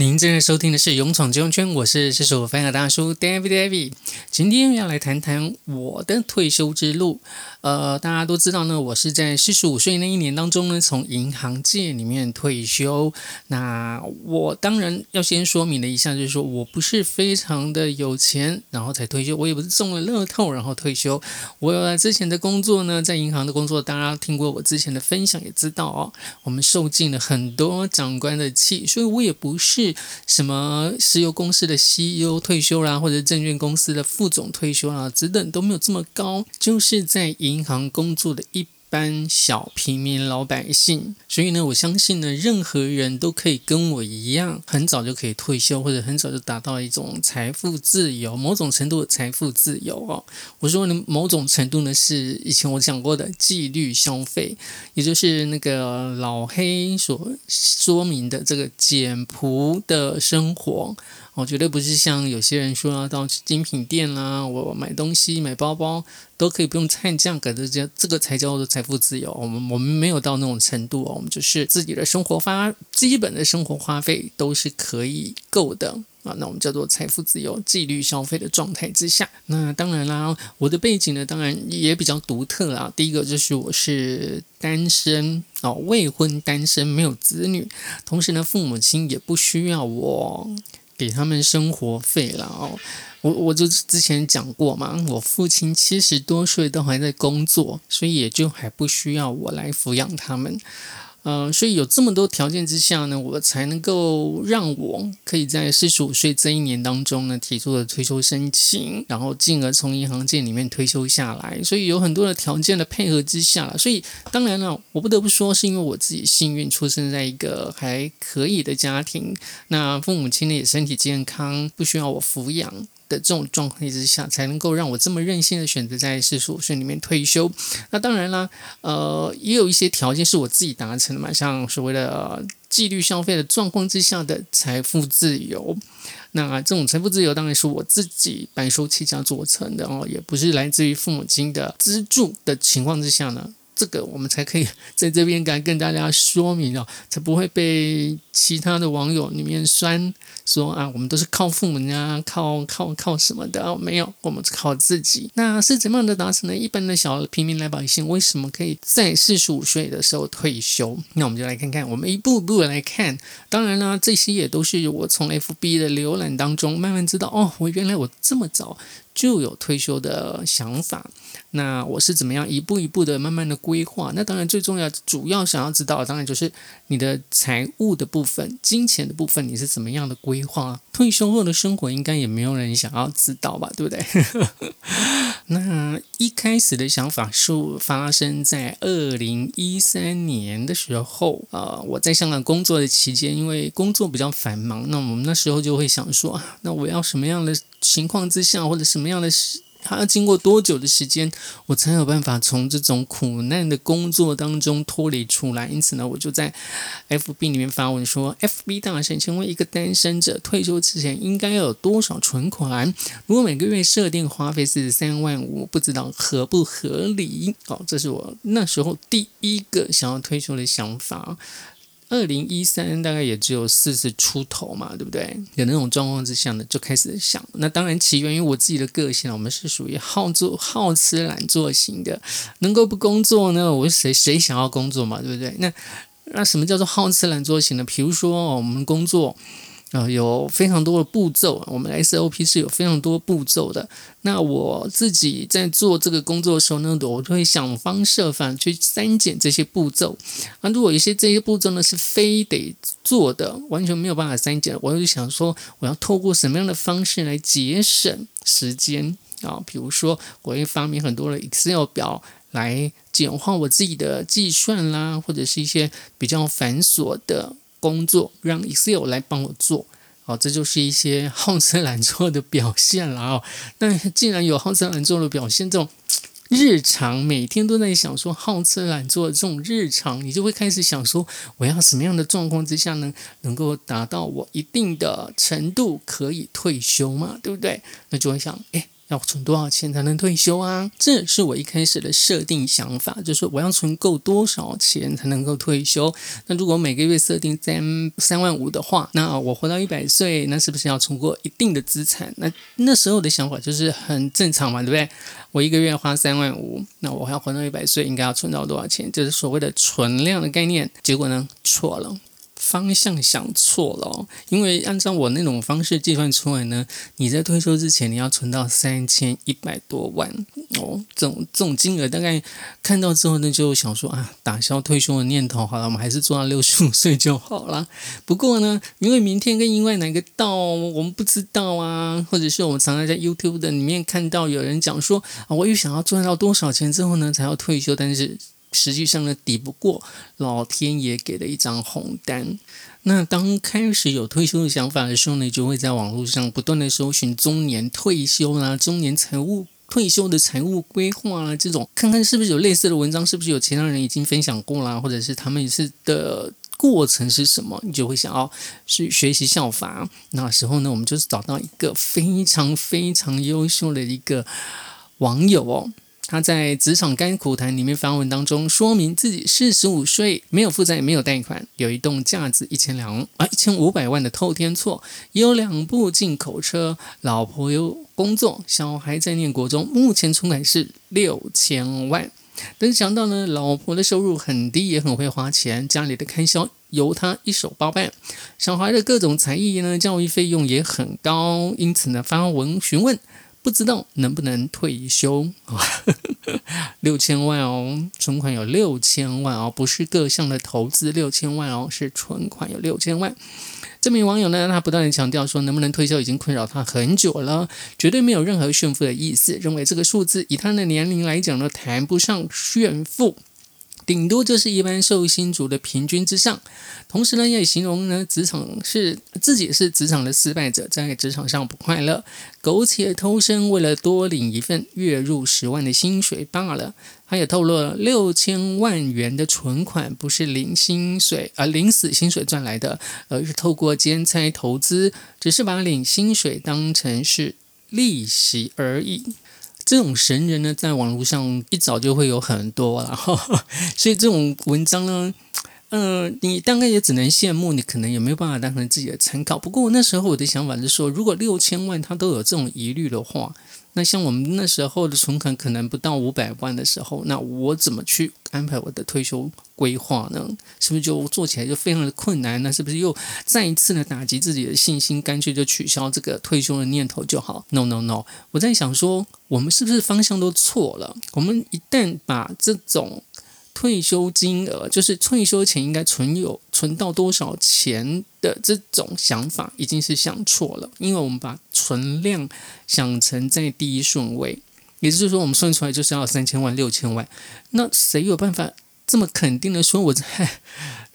你正在收听的是《勇闯金融圈》，我是射手分享大叔 David David。今天要来谈谈我的退休之路。呃，大家都知道呢，我是在四十五岁那一年当中呢，从银行界里面退休。那我当然要先说明了一下，就是说我不是非常的有钱，然后才退休。我也不是中了乐透然后退休。我之前的工作呢，在银行的工作，大家听过我之前的分享也知道哦，我们受尽了很多长官的气，所以我也不是。什么石油公司的 CEO 退休啦，或者证券公司的副总退休啦，职等都没有这么高，就是在银行工作的一。般小平民老百姓，所以呢，我相信呢，任何人都可以跟我一样，很早就可以退休，或者很早就达到一种财富自由，某种程度的财富自由哦。我说呢，某种程度呢，是以前我讲过的纪律消费，也就是那个老黑所说明的这个简朴的生活。我绝对不是像有些人说要到精品店啦，我买东西买包包都可以不用看价格的，这这个才叫做财富自由。我们我们没有到那种程度哦，我们就是自己的生活花基本的生活花费都是可以够的啊。那我们叫做财富自由、纪律消费的状态之下。那当然啦，我的背景呢，当然也比较独特啦。第一个就是我是单身哦，未婚单身，没有子女，同时呢，父母亲也不需要我。给他们生活费了哦，我我就之前讲过嘛，我父亲七十多岁都还在工作，所以也就还不需要我来抚养他们。呃，所以有这么多条件之下呢，我才能够让我可以在四十五岁这一年当中呢提出了退休申请，然后进而从银行界里面退休下来。所以有很多的条件的配合之下，所以当然了，我不得不说是因为我自己幸运出生在一个还可以的家庭，那父母亲呢也身体健康，不需要我抚养。的这种状况之下，才能够让我这么任性的选择在四十五岁里面退休。那当然啦，呃，也有一些条件是我自己达成的嘛，像所谓的纪律消费的状况之下的财富自由。那这种财富自由当然是我自己白手起家做成的哦，也不是来自于父母亲的资助的情况之下呢。这个我们才可以 在这边敢跟大家说明哦，才不会被其他的网友里面酸说啊，我们都是靠父母啊，靠靠靠什么的？没有，我们是靠自己。那是怎么样的达成呢？一般的小平民老百姓为什么可以在四十五岁的时候退休？那我们就来看看，我们一步步来看。当然呢，这些也都是我从 FB 的浏览当中慢慢知道哦，我原来我这么早。就有退休的想法，那我是怎么样一步一步的慢慢的规划？那当然最重要、主要想要知道，当然就是你的财务的部分、金钱的部分，你是怎么样的规划？退休后的生活应该也没有人想要知道吧，对不对？那一开始的想法是发生在二零一三年的时候，呃，我在香港工作的期间，因为工作比较繁忙，那我们那时候就会想说，那我要什么样的？情况之下，或者什么样的他，要经过多久的时间，我才有办法从这种苦难的工作当中脱离出来？因此呢，我就在 F B 里面发文说：“F B 大神，请问一个单身者退休之前应该要有多少存款？如果每个月设定花费是三万五，不知道合不合理？”哦，这是我那时候第一个想要退休的想法。二零一三大概也只有四十出头嘛，对不对？有那种状况之下呢，就开始想。那当然起源于我自己的个性，我们是属于好做好吃懒做型的。能够不工作呢？我谁谁想要工作嘛，对不对？那那什么叫做好吃懒做型呢？比如说我们工作。啊，有非常多的步骤，我们 SOP 是有非常多步骤的。那我自己在做这个工作的时候呢，我都会想方设法去删减这些步骤。啊，如果有些这些步骤呢是非得做的，完全没有办法删减，我就想说，我要透过什么样的方式来节省时间啊？比如说，我会发明很多的 Excel 表来简化我自己的计算啦，或者是一些比较繁琐的。工作让 Excel 来帮我做，好，这就是一些好吃懒做的表现了哦。那既然有好吃懒做的表现，这种日常每天都在想说好吃懒做这种日常，你就会开始想说，我要什么样的状况之下呢，能够达到我一定的程度可以退休嘛？对不对？那就会想，哎，要存多少钱才能退休啊？这是我一开始的设定想法，就是我要存够多少钱才能够退休。那如果每个月设定三三万五的话，那我活到一百岁，那是不是要存过一定的资产？那那时候的想法就是很正常嘛，对不对？我一个月花三万五，那我要活到一百岁，应该要存到多少钱？就是所谓的存量的概念。结果呢，错了。方向想错了，因为按照我那种方式计算出来呢，你在退休之前你要存到三千一百多万哦，这种这种金额大概看到之后呢，就想说啊，打消退休的念头，好了，我们还是做到六十五岁就好了。不过呢，因为明天跟意外哪个到，我们不知道啊，或者是我们常常在 YouTube 的里面看到有人讲说啊，我又想要赚到多少钱之后呢，才要退休，但是。实际上呢，抵不过老天爷给的一张红单。那当开始有退休的想法的时候呢，就会在网络上不断的搜寻中年退休啦、中年财务退休的财务规划啦这种，看看是不是有类似的文章，是不是有其他人已经分享过啦，或者是他们是的过程是什么，你就会想要去学习效法。那时候呢，我们就是找到一个非常非常优秀的一个网友哦。他在职场甘苦谈里面发文当中，说明自己四十五岁，没有负债，没有贷款，有一栋价值一千两啊一千五百万的透天厝，有两部进口车，老婆有工作，小孩在念国中，目前存款是六千万。但是想到呢，老婆的收入很低，也很会花钱，家里的开销由他一手包办，小孩的各种才艺呢，教育费用也很高，因此呢，发文询问。不知道能不能退休？六千万哦，存款有六千万哦，不是各项的投资六千万哦，是存款有六千万。这名网友呢，他不断的强调说，能不能退休已经困扰他很久了，绝对没有任何炫富的意思，认为这个数字以他的年龄来讲呢，谈不上炫富。顶多就是一般寿星族的平均之上，同时呢，也形容呢，职场是自己是职场的失败者，在职场上不快乐，苟且偷生，为了多领一份月入十万的薪水罢了。他也透露了六千万元的存款不是领薪水，而领死薪水赚来的，而是透过兼差投资，只是把领薪水当成是利息而已。这种神人呢，在网络上一早就会有很多了，所以这种文章呢，呃，你大概也只能羡慕，你可能也没有办法当成自己的参考。不过那时候我的想法是说，如果六千万他都有这种疑虑的话。那像我们那时候的存款可能不到五百万的时候，那我怎么去安排我的退休规划呢？是不是就做起来就非常的困难？那是不是又再一次的打击自己的信心，干脆就取消这个退休的念头就好？No No No！我在想说，我们是不是方向都错了？我们一旦把这种退休金额，就是退休前应该存有存到多少钱的这种想法，已经是想错了。因为我们把存量想成在第一顺位，也就是说，我们算出来就是要三千万、六千万。那谁有办法？这么肯定的说，我在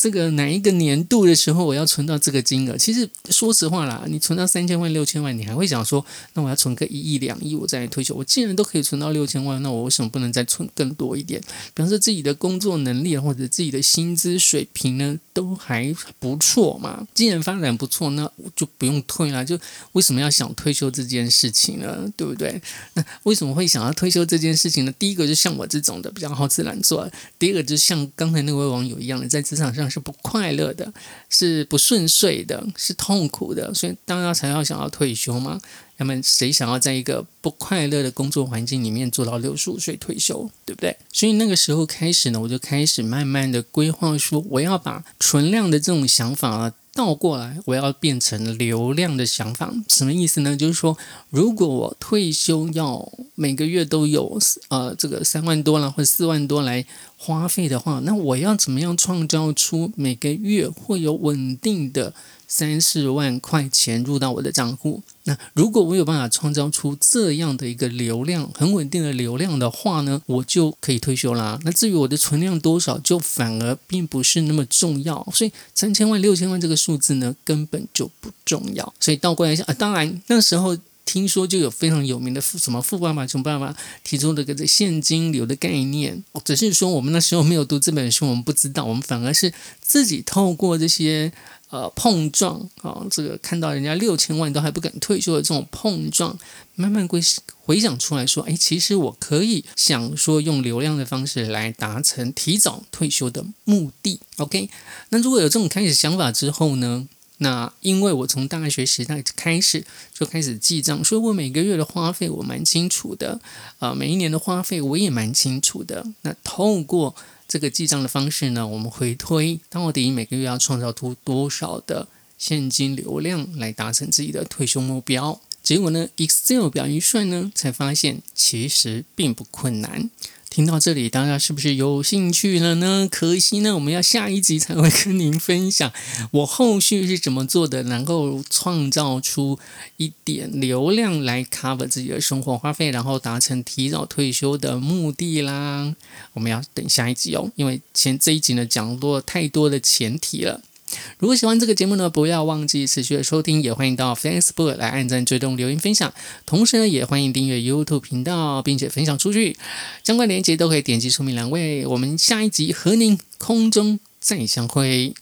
这个哪一个年度的时候，我要存到这个金额？其实说实话啦，你存到三千万、六千万，你还会想说，那我要存个一亿、两亿，我再来退休。我既然都可以存到六千万，那我为什么不能再存更多一点？比方说自己的工作能力或者自己的薪资水平呢，都还不错嘛。既然发展不错，那我就不用退了。就为什么要想退休这件事情呢？对不对？那为什么会想要退休这件事情呢？第一个就像我这种的比较好自然做，第二个就。像刚才那位网友一样的，在职场上是不快乐的，是不顺遂的，是痛苦的，所以当然才要想要退休嘛。那么谁想要在一个不快乐的工作环境里面做到六十五岁退休，对不对？所以那个时候开始呢，我就开始慢慢的规划，说我要把存量的这种想法啊。倒过来，我要变成流量的想法，什么意思呢？就是说，如果我退休要每个月都有呃这个三万多了或者四万多来花费的话，那我要怎么样创造出每个月会有稳定的？三四万块钱入到我的账户，那如果我有办法创造出这样的一个流量，很稳定的流量的话呢，我就可以退休啦。那至于我的存量多少，就反而并不是那么重要。所以三千万、六千万这个数字呢，根本就不重要。所以倒过来想啊，当然那时候听说就有非常有名的富什么富爸爸穷爸爸提出了个这现金流的概念，只是说我们那时候没有读这本书，我们不知道，我们反而是自己透过这些呃碰撞啊，这个看到人家六千万都还不敢退休的这种碰撞，慢慢归回想出来说，哎，其实我可以想说用流量的方式来达成提早退休的目的。OK，那如果有这种开始想法之后呢？那因为我从大学时代开始就开始记账，所以我每个月的花费我蛮清楚的，啊，每一年的花费我也蛮清楚的。那透过这个记账的方式呢，我们回推到底每个月要创造出多少的现金流量来达成自己的退休目标。结果呢，Excel 表一算呢，才发现其实并不困难。听到这里，大家是不是有兴趣了呢？可惜呢，我们要下一集才会跟您分享我后续是怎么做的，能够创造出一点流量来 cover 自己的生活花费，然后达成提早退休的目的啦。我们要等下一集哦，因为前这一集呢讲过太多的前提了。如果喜欢这个节目呢，不要忘记持续的收听，也欢迎到 Facebook 来按赞、追踪、留言、分享。同时呢，也欢迎订阅 YouTube 频道，并且分享出去。相关链接都可以点击说明栏位。我们下一集和您空中再相会。